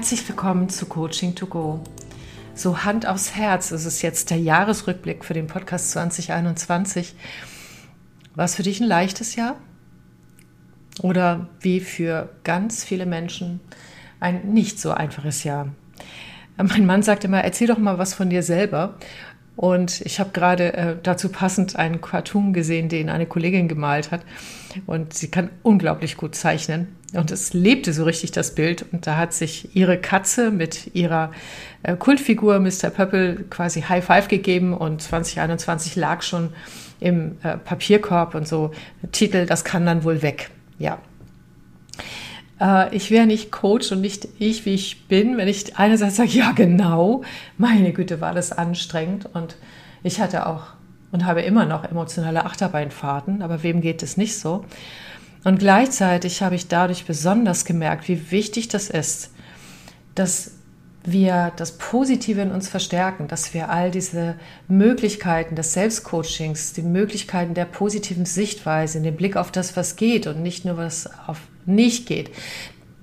Herzlich willkommen zu Coaching to Go. So Hand aufs Herz, es ist jetzt der Jahresrückblick für den Podcast 2021. War es für dich ein leichtes Jahr? Oder wie für ganz viele Menschen ein nicht so einfaches Jahr? Mein Mann sagt immer, erzähl doch mal was von dir selber. Und ich habe gerade äh, dazu passend einen Cartoon gesehen, den eine Kollegin gemalt hat. Und sie kann unglaublich gut zeichnen. Und es lebte so richtig das Bild. Und da hat sich ihre Katze mit ihrer äh, Kultfigur Mr. Pöppel quasi High Five gegeben. Und 2021 lag schon im äh, Papierkorb und so Titel, das kann dann wohl weg. Ja, äh, ich wäre nicht Coach und nicht ich, wie ich bin, wenn ich einerseits sage, ja genau, meine Güte, war das anstrengend und ich hatte auch und habe immer noch emotionale Achterbeinfahrten, aber wem geht es nicht so? Und gleichzeitig habe ich dadurch besonders gemerkt, wie wichtig das ist, dass wir das Positive in uns verstärken, dass wir all diese Möglichkeiten des Selbstcoachings, die Möglichkeiten der positiven Sichtweise, den Blick auf das, was geht und nicht nur was auf nicht geht,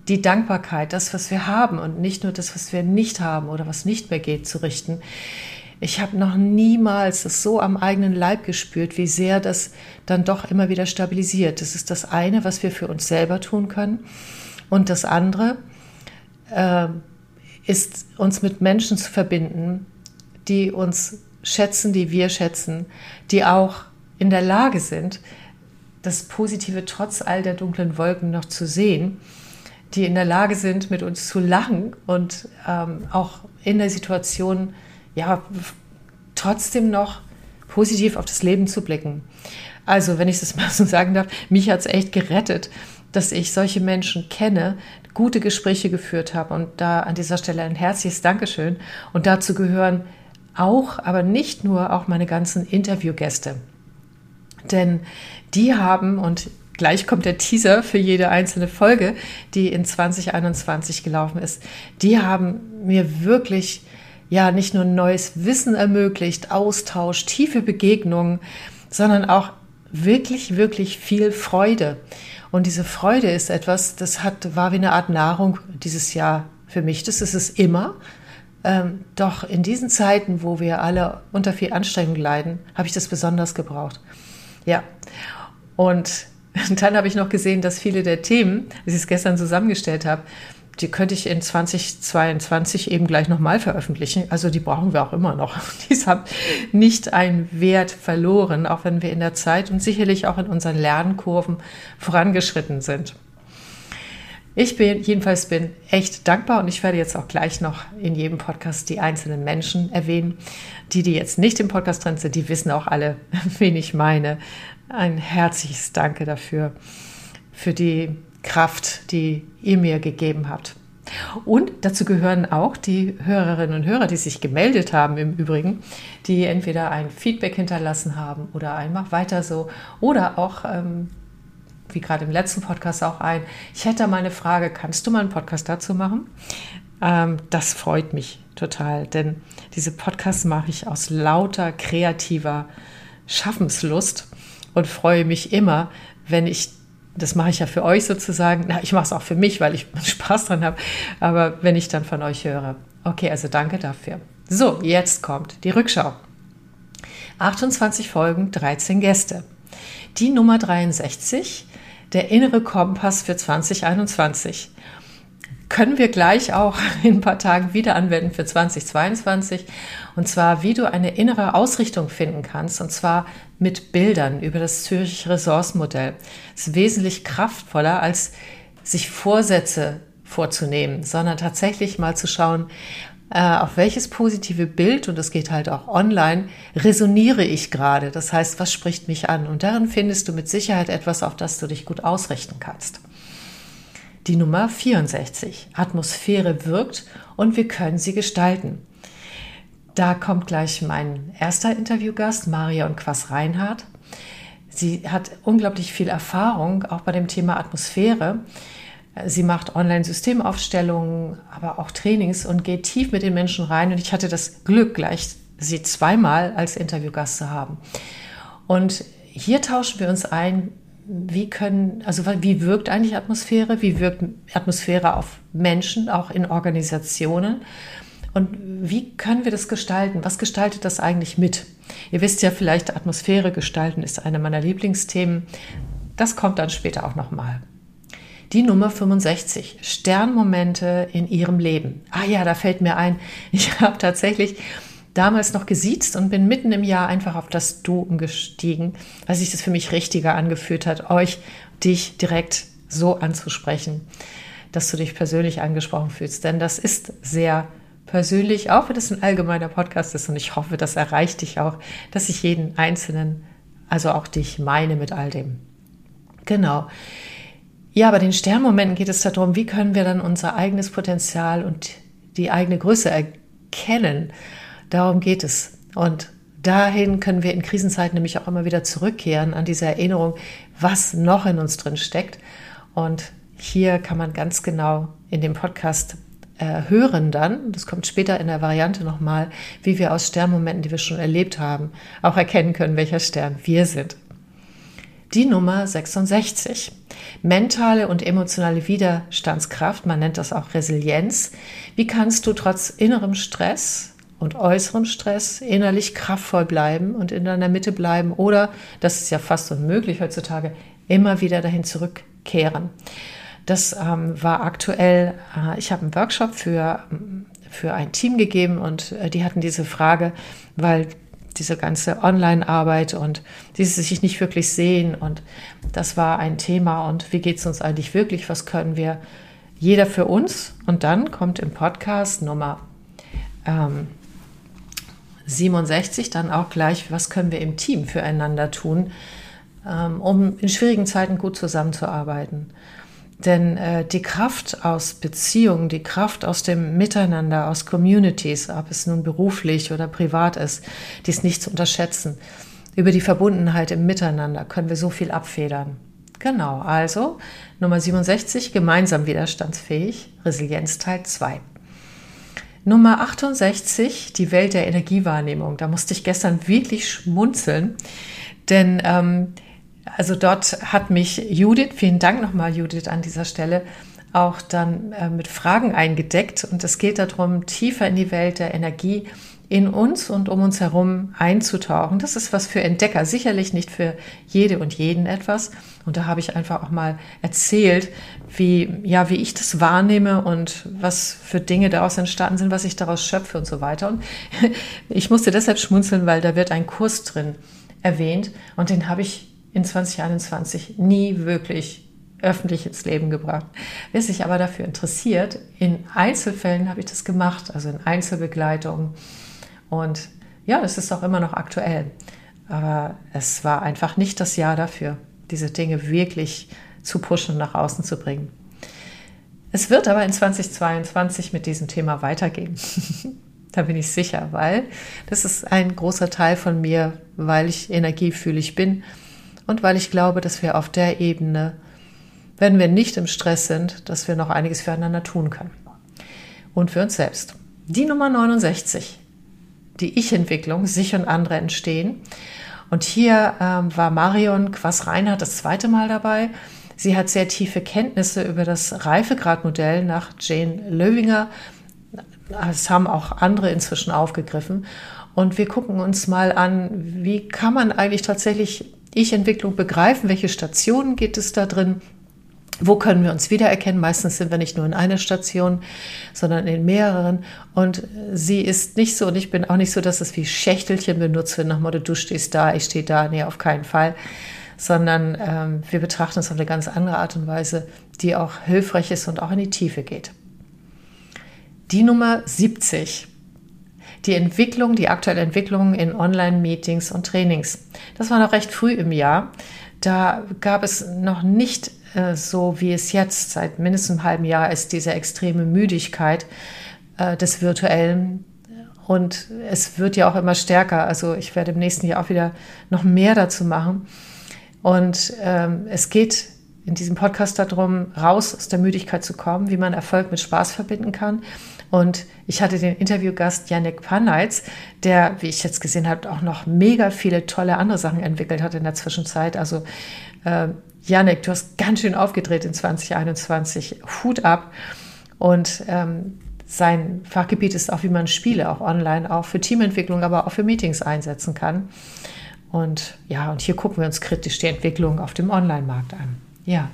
die Dankbarkeit, das, was wir haben und nicht nur das, was wir nicht haben oder was nicht mehr geht, zu richten. Ich habe noch niemals das so am eigenen Leib gespürt, wie sehr das dann doch immer wieder stabilisiert. Das ist das eine, was wir für uns selber tun können. Und das andere, äh, ist, uns mit Menschen zu verbinden, die uns schätzen, die wir schätzen, die auch in der Lage sind, das Positive trotz all der dunklen Wolken noch zu sehen, die in der Lage sind, mit uns zu lachen und ähm, auch in der Situation ja trotzdem noch positiv auf das Leben zu blicken. Also, wenn ich das mal so sagen darf, mich hat es echt gerettet, dass ich solche Menschen kenne, gute Gespräche geführt habe. Und da an dieser Stelle ein herzliches Dankeschön. Und dazu gehören auch, aber nicht nur, auch meine ganzen Interviewgäste. Denn die haben, und gleich kommt der Teaser für jede einzelne Folge, die in 2021 gelaufen ist, die haben mir wirklich ja nicht nur neues Wissen ermöglicht, Austausch, tiefe Begegnungen, sondern auch wirklich, wirklich viel Freude. Und diese Freude ist etwas, das hat, war wie eine Art Nahrung dieses Jahr für mich. Das ist es immer. Ähm, doch in diesen Zeiten, wo wir alle unter viel Anstrengung leiden, habe ich das besonders gebraucht. Ja. Und dann habe ich noch gesehen, dass viele der Themen, wie ich es gestern zusammengestellt habe, die könnte ich in 2022 eben gleich nochmal veröffentlichen. Also die brauchen wir auch immer noch. Die haben nicht einen Wert verloren, auch wenn wir in der Zeit und sicherlich auch in unseren Lernkurven vorangeschritten sind. Ich bin jedenfalls bin echt dankbar und ich werde jetzt auch gleich noch in jedem Podcast die einzelnen Menschen erwähnen. Die, die jetzt nicht im Podcast drin sind, die wissen auch alle, wen ich meine. Ein herzliches Danke dafür, für die Kraft, die ihr mir gegeben habt. Und dazu gehören auch die Hörerinnen und Hörer, die sich gemeldet haben im Übrigen, die entweder ein Feedback hinterlassen haben oder einfach weiter so oder auch, ähm, wie gerade im letzten Podcast auch ein, ich hätte mal eine Frage, kannst du mal einen Podcast dazu machen? Ähm, das freut mich total, denn diese Podcasts mache ich aus lauter kreativer Schaffenslust und freue mich immer, wenn ich das mache ich ja für euch sozusagen. Na, ich mache es auch für mich, weil ich Spaß dran habe. Aber wenn ich dann von euch höre. Okay, also danke dafür. So, jetzt kommt die Rückschau. 28 Folgen, 13 Gäste. Die Nummer 63, der innere Kompass für 2021 können wir gleich auch in ein paar Tagen wieder anwenden für 2022. Und zwar, wie du eine innere Ausrichtung finden kannst. Und zwar mit Bildern über das Zürich Ressourcenmodell. Es ist wesentlich kraftvoller, als sich Vorsätze vorzunehmen, sondern tatsächlich mal zu schauen, äh, auf welches positive Bild, und das geht halt auch online, resoniere ich gerade. Das heißt, was spricht mich an? Und darin findest du mit Sicherheit etwas, auf das du dich gut ausrichten kannst. Die Nummer 64. Atmosphäre wirkt und wir können sie gestalten. Da kommt gleich mein erster Interviewgast, Maria und Quass Reinhardt. Sie hat unglaublich viel Erfahrung, auch bei dem Thema Atmosphäre. Sie macht Online-Systemaufstellungen, aber auch Trainings und geht tief mit den Menschen rein. Und ich hatte das Glück, gleich sie zweimal als Interviewgast zu haben. Und hier tauschen wir uns ein, wie können, also wie wirkt eigentlich Atmosphäre? Wie wirkt Atmosphäre auf Menschen, auch in Organisationen? Und wie können wir das gestalten? Was gestaltet das eigentlich mit? Ihr wisst ja vielleicht, Atmosphäre gestalten ist eine meiner Lieblingsthemen. Das kommt dann später auch nochmal. Die Nummer 65, Sternmomente in ihrem Leben. Ah ja, da fällt mir ein, ich habe tatsächlich damals noch gesiezt und bin mitten im Jahr einfach auf das Du umgestiegen, weil sich das für mich richtiger angefühlt hat, euch, dich direkt so anzusprechen, dass du dich persönlich angesprochen fühlst. Denn das ist sehr persönlich, auch wenn es ein allgemeiner Podcast ist und ich hoffe, das erreicht dich auch, dass ich jeden Einzelnen, also auch dich meine mit all dem. Genau. Ja, bei den Sternmomenten geht es darum, wie können wir dann unser eigenes Potenzial und die eigene Größe erkennen. Darum geht es. Und dahin können wir in Krisenzeiten nämlich auch immer wieder zurückkehren an diese Erinnerung, was noch in uns drin steckt. Und hier kann man ganz genau in dem Podcast äh, hören dann, das kommt später in der Variante nochmal, wie wir aus Sternmomenten, die wir schon erlebt haben, auch erkennen können, welcher Stern wir sind. Die Nummer 66. Mentale und emotionale Widerstandskraft, man nennt das auch Resilienz. Wie kannst du trotz innerem Stress und äußerem Stress innerlich kraftvoll bleiben und in deiner Mitte bleiben oder, das ist ja fast unmöglich heutzutage, immer wieder dahin zurückkehren. Das ähm, war aktuell, äh, ich habe einen Workshop für, für ein Team gegeben und äh, die hatten diese Frage, weil diese ganze Online-Arbeit und diese sich nicht wirklich sehen und das war ein Thema und wie geht es uns eigentlich wirklich, was können wir jeder für uns und dann kommt im Podcast Nummer ähm, 67 dann auch gleich, was können wir im Team füreinander tun, ähm, um in schwierigen Zeiten gut zusammenzuarbeiten. Denn äh, die Kraft aus Beziehungen, die Kraft aus dem Miteinander, aus Communities, ob es nun beruflich oder privat ist, die ist nicht zu unterschätzen. Über die Verbundenheit im Miteinander können wir so viel abfedern. Genau, also Nummer 67, gemeinsam widerstandsfähig, Resilienz Teil 2. Nummer 68, die Welt der Energiewahrnehmung. Da musste ich gestern wirklich schmunzeln, denn ähm, also dort hat mich Judith, vielen Dank nochmal Judith an dieser Stelle, auch dann äh, mit Fragen eingedeckt. Und es geht darum, tiefer in die Welt der Energie in uns und um uns herum einzutauchen. Das ist was für Entdecker, sicherlich nicht für jede und jeden etwas. Und da habe ich einfach auch mal erzählt, wie, ja, wie ich das wahrnehme und was für Dinge daraus entstanden sind, was ich daraus schöpfe und so weiter. Und ich musste deshalb schmunzeln, weil da wird ein Kurs drin erwähnt und den habe ich in 2021 nie wirklich öffentlich ins Leben gebracht. Wer sich aber dafür interessiert, in Einzelfällen habe ich das gemacht, also in Einzelbegleitung und ja, es ist auch immer noch aktuell. Aber es war einfach nicht das Jahr dafür, diese Dinge wirklich zu pushen und nach außen zu bringen. Es wird aber in 2022 mit diesem Thema weitergehen. da bin ich sicher, weil das ist ein großer Teil von mir, weil ich energiefühlig bin und weil ich glaube, dass wir auf der Ebene, wenn wir nicht im Stress sind, dass wir noch einiges füreinander tun können. Und für uns selbst. Die Nummer 69 die Ich-Entwicklung, sich und andere entstehen. Und hier ähm, war Marion Quass-Reinhardt das zweite Mal dabei. Sie hat sehr tiefe Kenntnisse über das Reifegradmodell nach Jane Löwinger. Das haben auch andere inzwischen aufgegriffen. Und wir gucken uns mal an, wie kann man eigentlich tatsächlich Ich-Entwicklung begreifen? Welche Stationen geht es da drin? Wo können wir uns wiedererkennen? Meistens sind wir nicht nur in einer Station, sondern in mehreren. Und sie ist nicht so und ich bin auch nicht so, dass es wie Schächtelchen benutzt wird, nach Motto, du stehst da, ich stehe da. Nee, auf keinen Fall. Sondern ähm, wir betrachten es auf eine ganz andere Art und Weise, die auch hilfreich ist und auch in die Tiefe geht. Die Nummer 70. Die Entwicklung, die aktuelle Entwicklung in Online-Meetings und Trainings. Das war noch recht früh im Jahr. Da gab es noch nicht äh, so wie es jetzt seit mindestens einem halben Jahr ist, diese extreme Müdigkeit äh, des Virtuellen. Und es wird ja auch immer stärker. Also ich werde im nächsten Jahr auch wieder noch mehr dazu machen. Und ähm, es geht in diesem Podcast darum, raus aus der Müdigkeit zu kommen, wie man Erfolg mit Spaß verbinden kann. Und ich hatte den Interviewgast Janek Paneitz, der, wie ich jetzt gesehen habe, auch noch mega viele tolle andere Sachen entwickelt hat in der Zwischenzeit. Also äh, Janik, du hast ganz schön aufgedreht in 2021. Hut ab. Und ähm, sein Fachgebiet ist auch, wie man Spiele auch online, auch für Teamentwicklung, aber auch für Meetings einsetzen kann. Und ja, und hier gucken wir uns kritisch die Entwicklung auf dem Online-Markt an. Ja.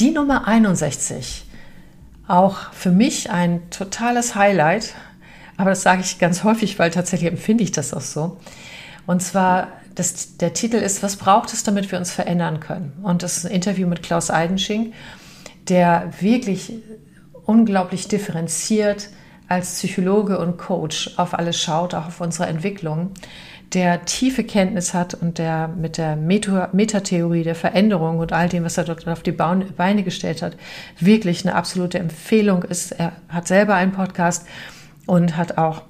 Die Nummer 61, auch für mich ein totales Highlight, aber das sage ich ganz häufig, weil tatsächlich empfinde ich das auch so. Und zwar, das, der Titel ist, was braucht es, damit wir uns verändern können? Und das ist ein Interview mit Klaus Eidenschink, der wirklich unglaublich differenziert als Psychologe und Coach auf alles schaut, auch auf unsere Entwicklung, der tiefe Kenntnis hat und der mit der Metatheorie der Veränderung und all dem, was er dort auf die Beine gestellt hat, wirklich eine absolute Empfehlung ist. Er hat selber einen Podcast und hat auch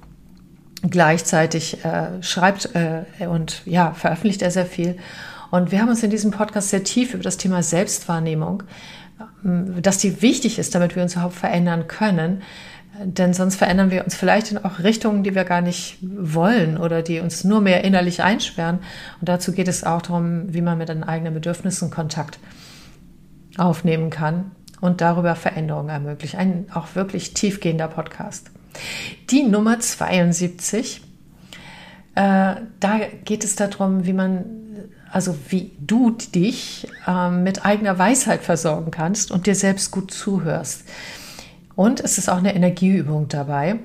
gleichzeitig äh, schreibt äh, und ja, veröffentlicht er sehr viel. Und wir haben uns in diesem Podcast sehr tief über das Thema Selbstwahrnehmung ähm, dass die wichtig ist, damit wir uns überhaupt verändern können. Denn sonst verändern wir uns vielleicht in auch Richtungen, die wir gar nicht wollen oder die uns nur mehr innerlich einsperren. Und dazu geht es auch darum, wie man mit den eigenen Bedürfnissen Kontakt aufnehmen kann und darüber Veränderungen ermöglicht. Ein auch wirklich tiefgehender Podcast. Die Nummer 72, äh, da geht es darum, wie man also wie du dich äh, mit eigener Weisheit versorgen kannst und dir selbst gut zuhörst. Und es ist auch eine Energieübung dabei,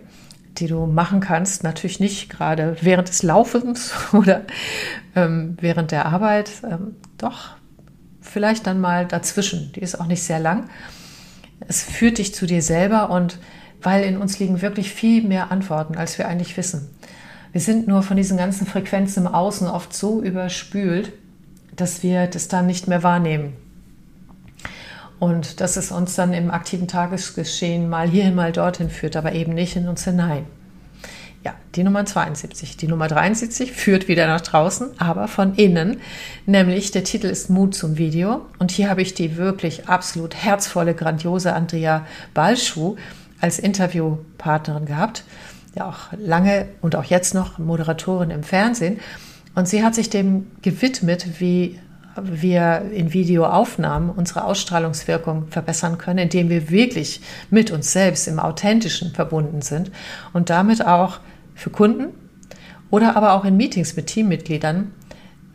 die du machen kannst. Natürlich nicht gerade während des Laufens oder ähm, während der Arbeit. Ähm, doch, vielleicht dann mal dazwischen. Die ist auch nicht sehr lang. Es führt dich zu dir selber und weil in uns liegen wirklich viel mehr Antworten, als wir eigentlich wissen. Wir sind nur von diesen ganzen Frequenzen im Außen oft so überspült, dass wir das dann nicht mehr wahrnehmen. Und dass es uns dann im aktiven Tagesgeschehen mal hierhin, mal dorthin führt, aber eben nicht in uns hinein. Ja, die Nummer 72. Die Nummer 73 führt wieder nach draußen, aber von innen. Nämlich der Titel ist Mut zum Video. Und hier habe ich die wirklich absolut herzvolle, grandiose Andrea Balschuh als Interviewpartnerin gehabt ja auch lange und auch jetzt noch Moderatorin im Fernsehen. Und sie hat sich dem gewidmet, wie wir in Videoaufnahmen unsere Ausstrahlungswirkung verbessern können, indem wir wirklich mit uns selbst im Authentischen verbunden sind und damit auch für Kunden oder aber auch in Meetings mit Teammitgliedern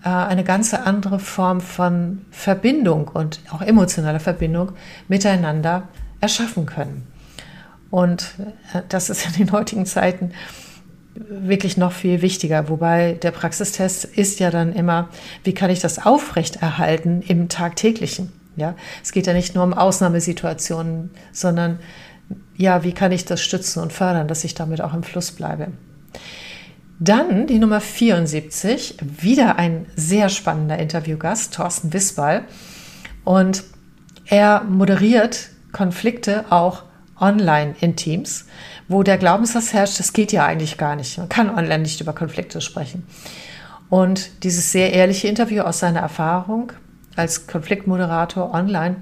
äh, eine ganz andere Form von Verbindung und auch emotionaler Verbindung miteinander erschaffen können. Und äh, das ist in den heutigen Zeiten wirklich noch viel wichtiger. Wobei der Praxistest ist ja dann immer, wie kann ich das aufrechterhalten im tagtäglichen? Ja, es geht ja nicht nur um Ausnahmesituationen, sondern ja, wie kann ich das stützen und fördern, dass ich damit auch im Fluss bleibe? Dann die Nummer 74, wieder ein sehr spannender Interviewgast, Thorsten Wisball. Und er moderiert Konflikte auch online in Teams, wo der Glaubenssatz herrscht, das geht ja eigentlich gar nicht. Man kann online nicht über Konflikte sprechen. Und dieses sehr ehrliche Interview aus seiner Erfahrung als Konfliktmoderator online,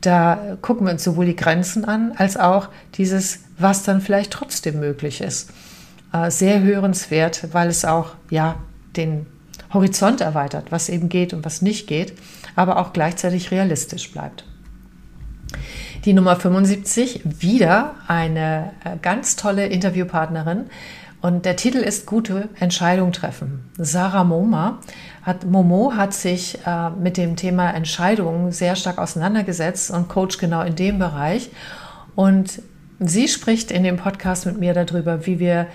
da gucken wir uns sowohl die Grenzen an, als auch dieses, was dann vielleicht trotzdem möglich ist. Äh, sehr hörenswert, weil es auch, ja, den Horizont erweitert, was eben geht und was nicht geht, aber auch gleichzeitig realistisch bleibt. Die Nummer 75, wieder eine äh, ganz tolle Interviewpartnerin. Und der Titel ist Gute Entscheidung treffen. Sarah Moma hat, Momo hat sich äh, mit dem Thema Entscheidungen sehr stark auseinandergesetzt und coacht genau in dem Bereich. Und sie spricht in dem Podcast mit mir darüber, wie wir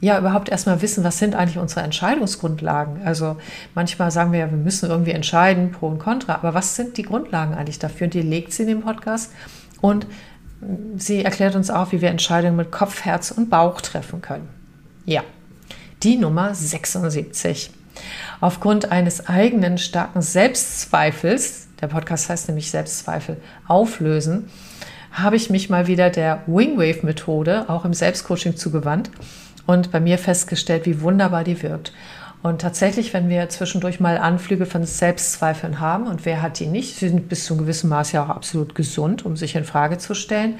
ja überhaupt erstmal wissen, was sind eigentlich unsere Entscheidungsgrundlagen. Also manchmal sagen wir ja, wir müssen irgendwie entscheiden, pro und contra, aber was sind die Grundlagen eigentlich dafür? Und die legt sie in dem Podcast und sie erklärt uns auch, wie wir Entscheidungen mit Kopf, Herz und Bauch treffen können. Ja, die Nummer 76. Aufgrund eines eigenen starken Selbstzweifels, der Podcast heißt nämlich Selbstzweifel auflösen, habe ich mich mal wieder der Wingwave-Methode auch im Selbstcoaching zugewandt und bei mir festgestellt, wie wunderbar die wirkt. Und tatsächlich, wenn wir zwischendurch mal Anflüge von Selbstzweifeln haben, und wer hat die nicht, sie sind bis zu einem gewissen Maß ja auch absolut gesund, um sich in Frage zu stellen.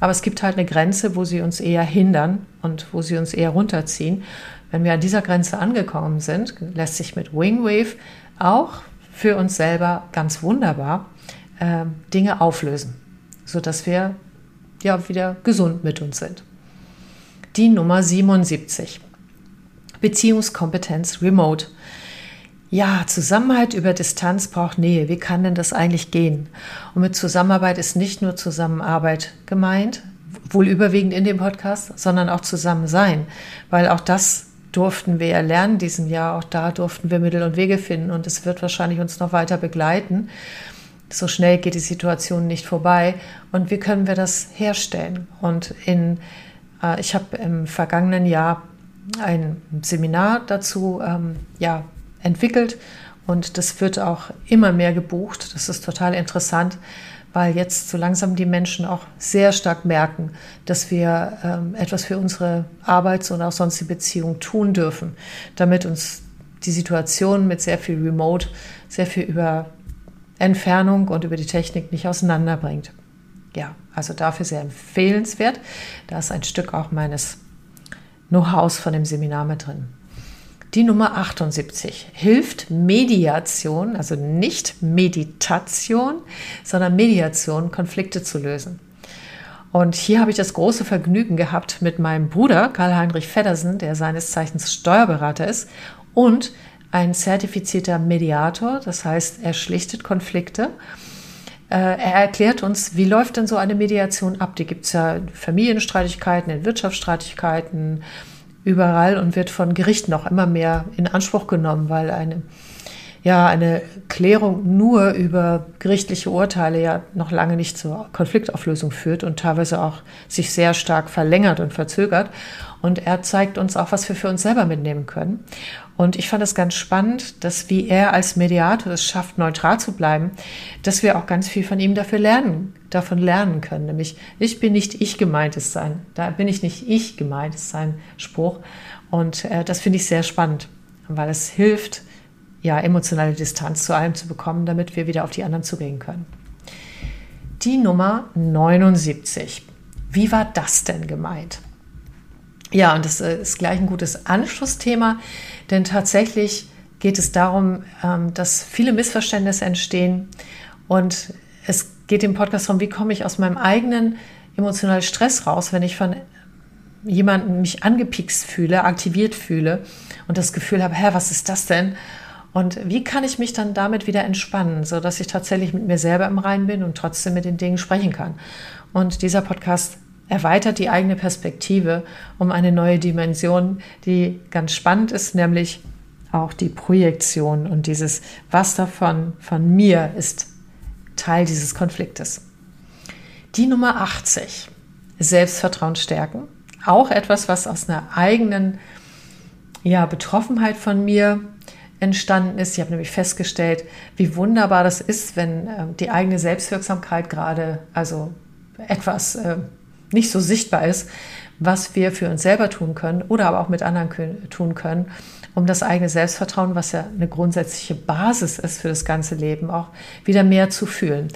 Aber es gibt halt eine Grenze, wo sie uns eher hindern und wo sie uns eher runterziehen. Wenn wir an dieser Grenze angekommen sind, lässt sich mit Wingwave auch für uns selber ganz wunderbar äh, Dinge auflösen, sodass wir ja wieder gesund mit uns sind. Die Nummer 77. Beziehungskompetenz Remote. Ja, Zusammenhalt über Distanz braucht Nähe. Wie kann denn das eigentlich gehen? Und mit Zusammenarbeit ist nicht nur Zusammenarbeit gemeint, wohl überwiegend in dem Podcast, sondern auch Zusammensein, weil auch das durften wir ja lernen diesem Jahr. Auch da durften wir Mittel und Wege finden und es wird wahrscheinlich uns noch weiter begleiten. So schnell geht die Situation nicht vorbei. Und wie können wir das herstellen? Und in, äh, ich habe im vergangenen Jahr ein Seminar dazu ähm, ja, entwickelt und das wird auch immer mehr gebucht. Das ist total interessant, weil jetzt so langsam die Menschen auch sehr stark merken, dass wir ähm, etwas für unsere Arbeits- und auch sonstige Beziehung tun dürfen, damit uns die Situation mit sehr viel Remote, sehr viel über Entfernung und über die Technik nicht auseinanderbringt. Ja, also dafür sehr empfehlenswert. Da ist ein Stück auch meines Know-hows von dem Seminar mit drin. Die Nummer 78 hilft Mediation, also nicht Meditation, sondern Mediation, Konflikte zu lösen. Und hier habe ich das große Vergnügen gehabt mit meinem Bruder Karl-Heinrich Feddersen, der seines Zeichens Steuerberater ist und ein zertifizierter Mediator, das heißt, er schlichtet Konflikte. Äh, er erklärt uns, wie läuft denn so eine Mediation ab? Die gibt es ja in Familienstreitigkeiten, in Wirtschaftsstreitigkeiten, überall und wird von Gerichten auch immer mehr in Anspruch genommen, weil eine, ja, eine Klärung nur über gerichtliche Urteile ja noch lange nicht zur Konfliktauflösung führt und teilweise auch sich sehr stark verlängert und verzögert. Und er zeigt uns auch, was wir für uns selber mitnehmen können. Und ich fand es ganz spannend, dass wie er als Mediator es schafft, neutral zu bleiben, dass wir auch ganz viel von ihm dafür lernen, davon lernen können. Nämlich, ich bin nicht ich gemeintes sein. Da bin ich nicht ich gemeint, ist sein Spruch. Und äh, das finde ich sehr spannend, weil es hilft, ja, emotionale Distanz zu allem zu bekommen, damit wir wieder auf die anderen zugehen können. Die Nummer 79. Wie war das denn gemeint? Ja, und das äh, ist gleich ein gutes Anschlussthema, denn tatsächlich geht es darum, ähm, dass viele Missverständnisse entstehen und es geht im Podcast darum, wie komme ich aus meinem eigenen emotionalen Stress raus, wenn ich von jemandem mich angepikst fühle, aktiviert fühle und das Gefühl habe, hä, was ist das denn? Und wie kann ich mich dann damit wieder entspannen, so dass ich tatsächlich mit mir selber im Rein bin und trotzdem mit den Dingen sprechen kann? Und dieser Podcast erweitert die eigene Perspektive um eine neue Dimension, die ganz spannend ist, nämlich auch die Projektion und dieses, was davon von mir ist Teil dieses Konfliktes. Die Nummer 80, Selbstvertrauen stärken. Auch etwas, was aus einer eigenen ja, Betroffenheit von mir entstanden ist. Ich habe nämlich festgestellt, wie wunderbar das ist, wenn äh, die eigene Selbstwirksamkeit gerade also etwas äh, nicht so sichtbar ist, was wir für uns selber tun können oder aber auch mit anderen tun können, um das eigene Selbstvertrauen, was ja eine grundsätzliche Basis ist für das ganze Leben, auch wieder mehr zu fühlen.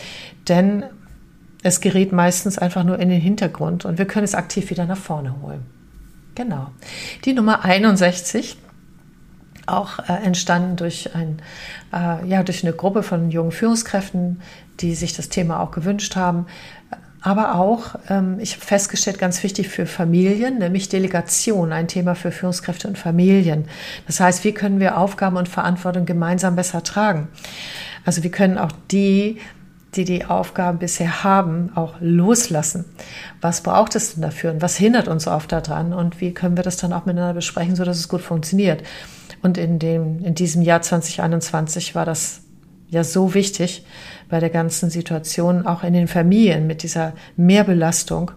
Denn es gerät meistens einfach nur in den Hintergrund und wir können es aktiv wieder nach vorne holen. Genau. Die Nummer 61 auch äh, entstanden durch, ein, äh, ja, durch eine Gruppe von jungen Führungskräften, die sich das Thema auch gewünscht haben. Aber auch, ähm, ich habe festgestellt, ganz wichtig für Familien, nämlich Delegation, ein Thema für Führungskräfte und Familien. Das heißt, wie können wir Aufgaben und Verantwortung gemeinsam besser tragen? Also wie können auch die, die die Aufgaben bisher haben, auch loslassen? Was braucht es denn dafür und was hindert uns oft daran und wie können wir das dann auch miteinander besprechen, sodass es gut funktioniert? Und in, dem, in diesem Jahr 2021 war das ja so wichtig bei der ganzen Situation, auch in den Familien mit dieser Mehrbelastung,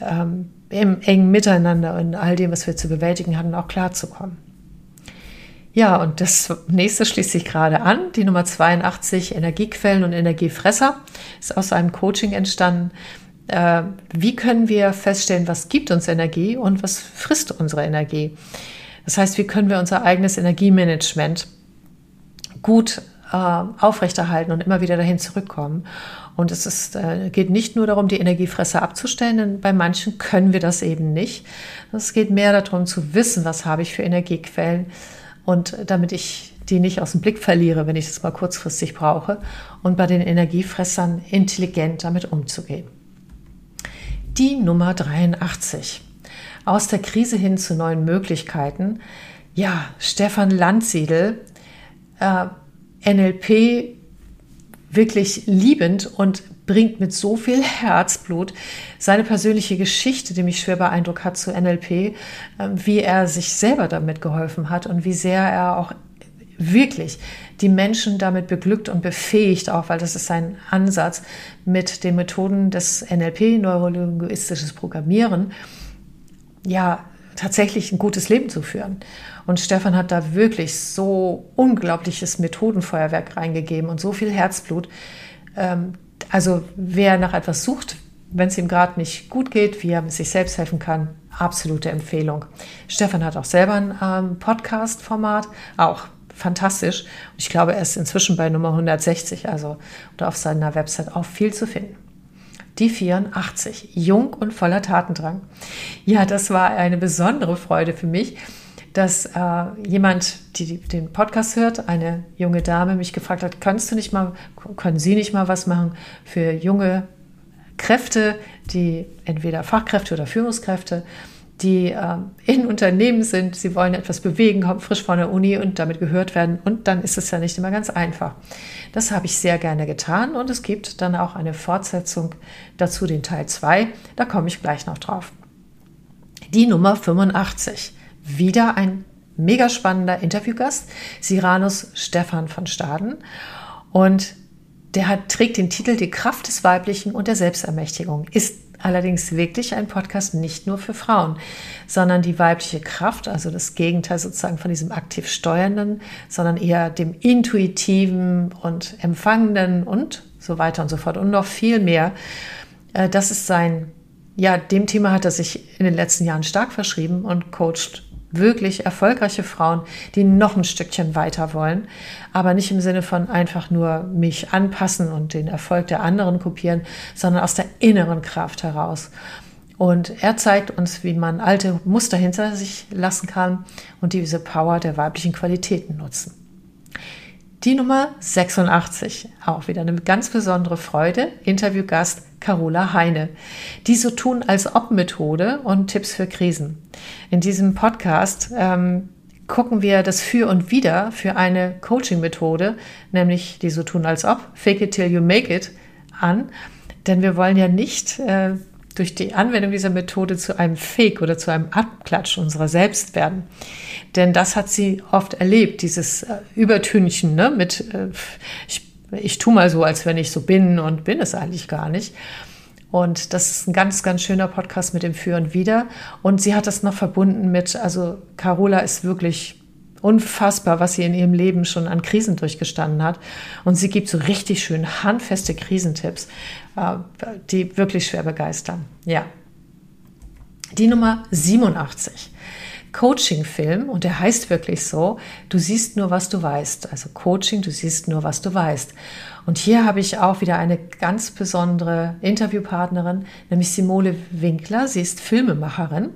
ähm, im engen Miteinander und all dem, was wir zu bewältigen hatten, auch klarzukommen. Ja, und das nächste schließt sich gerade an. Die Nummer 82, Energiequellen und Energiefresser, ist aus einem Coaching entstanden. Äh, wie können wir feststellen, was gibt uns Energie und was frisst unsere Energie? Das heißt, wie können wir unser eigenes Energiemanagement gut äh, aufrechterhalten und immer wieder dahin zurückkommen. Und es ist, äh, geht nicht nur darum, die Energiefresser abzustellen, denn bei manchen können wir das eben nicht. Es geht mehr darum zu wissen, was habe ich für Energiequellen und damit ich die nicht aus dem Blick verliere, wenn ich es mal kurzfristig brauche. Und bei den Energiefressern intelligent damit umzugehen. Die Nummer 83. Aus der Krise hin zu neuen Möglichkeiten. Ja, Stefan Landsiedel, äh, NLP wirklich liebend und bringt mit so viel Herzblut seine persönliche Geschichte, die mich schwer beeindruckt hat zu NLP, ähm, wie er sich selber damit geholfen hat und wie sehr er auch wirklich die Menschen damit beglückt und befähigt, auch weil das ist sein Ansatz mit den Methoden des NLP, neurolinguistisches Programmieren, ja, tatsächlich ein gutes Leben zu führen. Und Stefan hat da wirklich so unglaubliches Methodenfeuerwerk reingegeben und so viel Herzblut. Ähm, also wer nach etwas sucht, wenn es ihm gerade nicht gut geht, wie er sich selbst helfen kann, absolute Empfehlung. Stefan hat auch selber ein ähm, Podcast-Format, auch fantastisch. Ich glaube, er ist inzwischen bei Nummer 160, also oder auf seiner Website auch viel zu finden. Die 84, jung und voller Tatendrang. Ja, das war eine besondere Freude für mich, dass äh, jemand, die den Podcast hört, eine junge Dame, mich gefragt hat, kannst du nicht mal, können Sie nicht mal was machen für junge Kräfte, die entweder Fachkräfte oder Führungskräfte, die äh, in Unternehmen sind, sie wollen etwas bewegen, kommen frisch von der Uni und damit gehört werden. Und dann ist es ja nicht immer ganz einfach. Das habe ich sehr gerne getan und es gibt dann auch eine Fortsetzung dazu, den Teil 2. Da komme ich gleich noch drauf. Die Nummer 85. Wieder ein mega spannender Interviewgast, Siranus Stefan von Staden. Und der hat, trägt den Titel Die Kraft des Weiblichen und der Selbstermächtigung. Ist allerdings wirklich ein Podcast nicht nur für Frauen, sondern die weibliche Kraft, also das Gegenteil sozusagen von diesem aktiv Steuernden, sondern eher dem Intuitiven und Empfangenden und so weiter und so fort und noch viel mehr. Äh, das ist sein, ja, dem Thema hat er sich in den letzten Jahren stark verschrieben und coacht wirklich erfolgreiche Frauen, die noch ein Stückchen weiter wollen, aber nicht im Sinne von einfach nur mich anpassen und den Erfolg der anderen kopieren, sondern aus der inneren Kraft heraus. Und er zeigt uns, wie man alte Muster hinter sich lassen kann und diese Power der weiblichen Qualitäten nutzen. Die Nummer 86, auch wieder eine ganz besondere Freude, Interviewgast Carola Heine. Die so tun als ob Methode und Tipps für Krisen. In diesem Podcast ähm, gucken wir das Für und Wider für eine Coaching-Methode, nämlich die so tun als ob, Fake it till you make it, an. Denn wir wollen ja nicht äh, durch die Anwendung dieser Methode zu einem Fake oder zu einem Abklatsch unserer selbst werden. Denn das hat sie oft erlebt, dieses äh, Übertünchen ne, mit, äh, ich, ich tue mal so, als wenn ich so bin und bin es eigentlich gar nicht. Und das ist ein ganz, ganz schöner Podcast mit dem Für und Wider. Und sie hat das noch verbunden mit, also Carola ist wirklich unfassbar, was sie in ihrem Leben schon an Krisen durchgestanden hat. Und sie gibt so richtig schön handfeste Krisentipps, äh, die wirklich schwer begeistern. Ja. Die Nummer 87. Coaching-Film und der heißt wirklich so, du siehst nur, was du weißt. Also Coaching, du siehst nur, was du weißt. Und hier habe ich auch wieder eine ganz besondere Interviewpartnerin, nämlich Simone Winkler. Sie ist Filmemacherin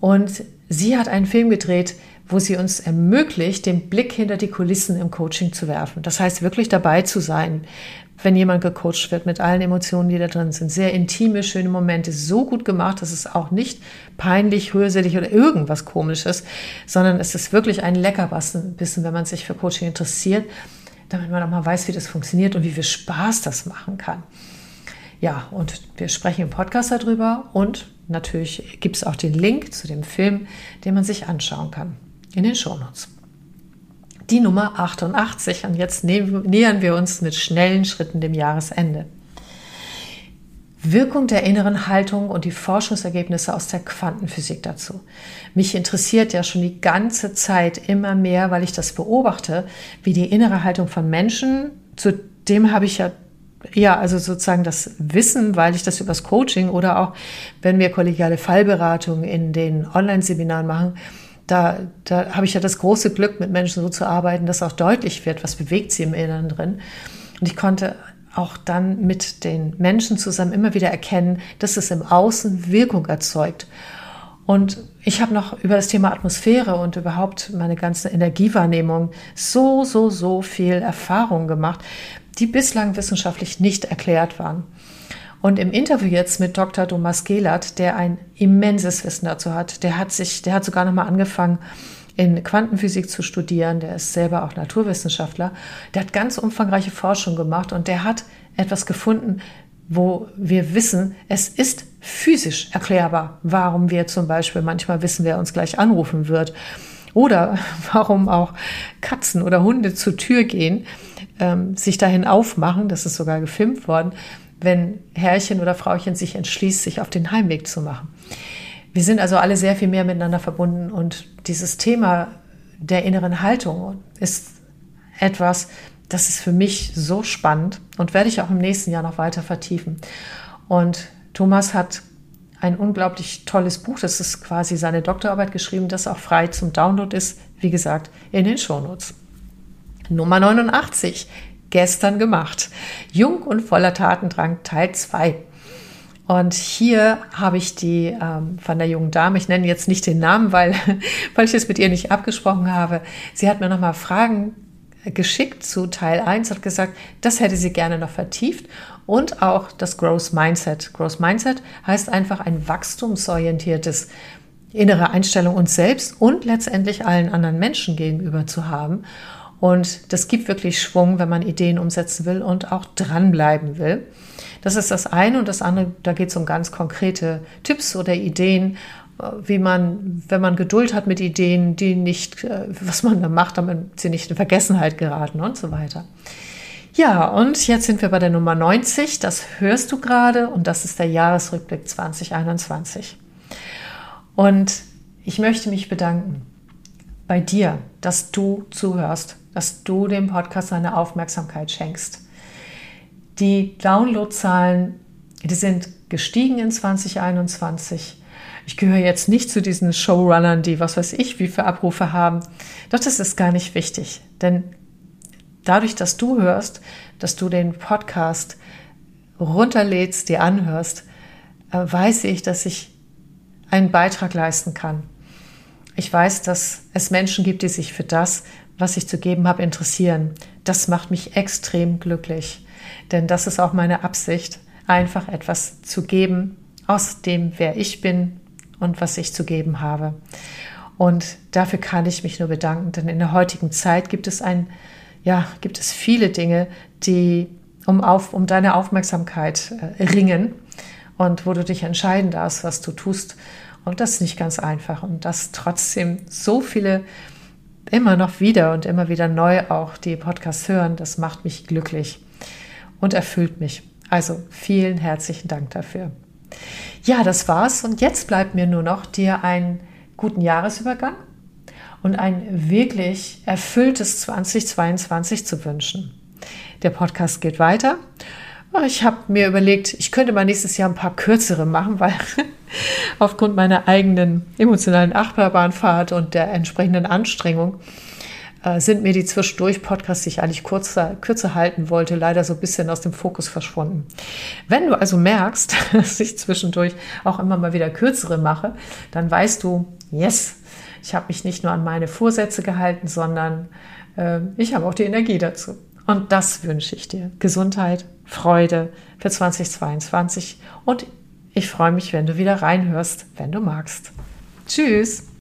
und sie hat einen Film gedreht, wo sie uns ermöglicht, den Blick hinter die Kulissen im Coaching zu werfen. Das heißt, wirklich dabei zu sein, wenn jemand gecoacht wird mit allen Emotionen, die da drin sind. Sehr intime, schöne Momente, so gut gemacht, dass es auch nicht peinlich, rührselig oder irgendwas komisches, sondern es ist wirklich ein Leckerbissen, wenn man sich für Coaching interessiert, damit man auch mal weiß, wie das funktioniert und wie viel Spaß das machen kann. Ja, und wir sprechen im Podcast darüber und natürlich gibt es auch den Link zu dem Film, den man sich anschauen kann in den Shownotes. Die Nummer 88 und jetzt nähern wir uns mit schnellen Schritten dem Jahresende. Wirkung der inneren Haltung und die Forschungsergebnisse aus der Quantenphysik dazu. Mich interessiert ja schon die ganze Zeit immer mehr, weil ich das beobachte, wie die innere Haltung von Menschen, zu dem habe ich ja ja, also sozusagen das Wissen, weil ich das übers Coaching oder auch wenn wir kollegiale Fallberatung in den Online-Seminaren machen, da, da habe ich ja das große Glück, mit Menschen so zu arbeiten, dass auch deutlich wird, was bewegt sie im Inneren drin. Und ich konnte auch dann mit den Menschen zusammen immer wieder erkennen, dass es im Außen Wirkung erzeugt. Und ich habe noch über das Thema Atmosphäre und überhaupt meine ganze Energiewahrnehmung so, so, so viel Erfahrung gemacht, die bislang wissenschaftlich nicht erklärt waren. Und im Interview jetzt mit Dr. Thomas Gehlert, der ein immenses Wissen dazu hat, der hat sich, der hat sogar nochmal angefangen, in Quantenphysik zu studieren. Der ist selber auch Naturwissenschaftler. Der hat ganz umfangreiche Forschung gemacht und der hat etwas gefunden, wo wir wissen, es ist physisch erklärbar, warum wir zum Beispiel manchmal wissen, wer uns gleich anrufen wird. Oder warum auch Katzen oder Hunde zur Tür gehen, ähm, sich dahin aufmachen, das ist sogar gefilmt worden, wenn Herrchen oder Frauchen sich entschließt, sich auf den Heimweg zu machen. Wir sind also alle sehr viel mehr miteinander verbunden und dieses Thema der inneren Haltung ist etwas, das ist für mich so spannend und werde ich auch im nächsten Jahr noch weiter vertiefen. Und Thomas hat ein unglaublich tolles Buch, das ist quasi seine Doktorarbeit geschrieben, das auch frei zum Download ist, wie gesagt, in den Shownotes. Nummer 89, gestern gemacht. Jung und voller Tatendrang, Teil 2. Und hier habe ich die ähm, von der jungen Dame, ich nenne jetzt nicht den Namen, weil, weil ich es mit ihr nicht abgesprochen habe. Sie hat mir nochmal Fragen geschickt zu Teil 1, hat gesagt, das hätte sie gerne noch vertieft und auch das Growth Mindset. Growth Mindset heißt einfach ein wachstumsorientiertes innere Einstellung uns selbst und letztendlich allen anderen Menschen gegenüber zu haben. Und das gibt wirklich Schwung, wenn man Ideen umsetzen will und auch dranbleiben will. Das ist das eine und das andere, da geht es um ganz konkrete Tipps oder Ideen, äh, wie man, wenn man Geduld hat mit Ideen, die nicht, äh, was man da macht, damit sie nicht in Vergessenheit geraten und so weiter. Ja, und jetzt sind wir bei der Nummer 90. Das hörst du gerade und das ist der Jahresrückblick 2021. Und ich möchte mich bedanken bei dir, dass du zuhörst, dass du dem Podcast eine Aufmerksamkeit schenkst. Die Downloadzahlen, die sind gestiegen in 2021. Ich gehöre jetzt nicht zu diesen Showrunnern, die was weiß ich, wie viele Abrufe haben. Doch das ist gar nicht wichtig, denn dadurch, dass du hörst, dass du den Podcast runterlädst, dir anhörst, äh, weiß ich, dass ich einen Beitrag leisten kann. Ich weiß, dass es Menschen gibt, die sich für das, was ich zu geben habe, interessieren. Das macht mich extrem glücklich. Denn das ist auch meine Absicht, einfach etwas zu geben aus dem, wer ich bin und was ich zu geben habe. Und dafür kann ich mich nur bedanken, denn in der heutigen Zeit gibt es ein, ja, gibt es viele Dinge, die um, auf, um deine Aufmerksamkeit äh, ringen und wo du dich entscheiden darfst, was du tust. Und das ist nicht ganz einfach. Und dass trotzdem so viele immer noch wieder und immer wieder neu auch die Podcasts hören, das macht mich glücklich und erfüllt mich. Also vielen herzlichen Dank dafür. Ja, das war's. Und jetzt bleibt mir nur noch, dir einen guten Jahresübergang und ein wirklich erfülltes 2022 zu wünschen. Der Podcast geht weiter. Ich habe mir überlegt, ich könnte mal nächstes Jahr ein paar kürzere machen, weil aufgrund meiner eigenen emotionalen Achterbahnfahrt und der entsprechenden Anstrengung äh, sind mir die zwischendurch Podcasts, die ich eigentlich kurzer, kürzer halten wollte, leider so ein bisschen aus dem Fokus verschwunden. Wenn du also merkst, dass ich zwischendurch auch immer mal wieder kürzere mache, dann weißt du, yes, ich habe mich nicht nur an meine Vorsätze gehalten, sondern äh, ich habe auch die Energie dazu. Und das wünsche ich dir. Gesundheit, Freude für 2022 und ich freue mich, wenn du wieder reinhörst, wenn du magst. Tschüss!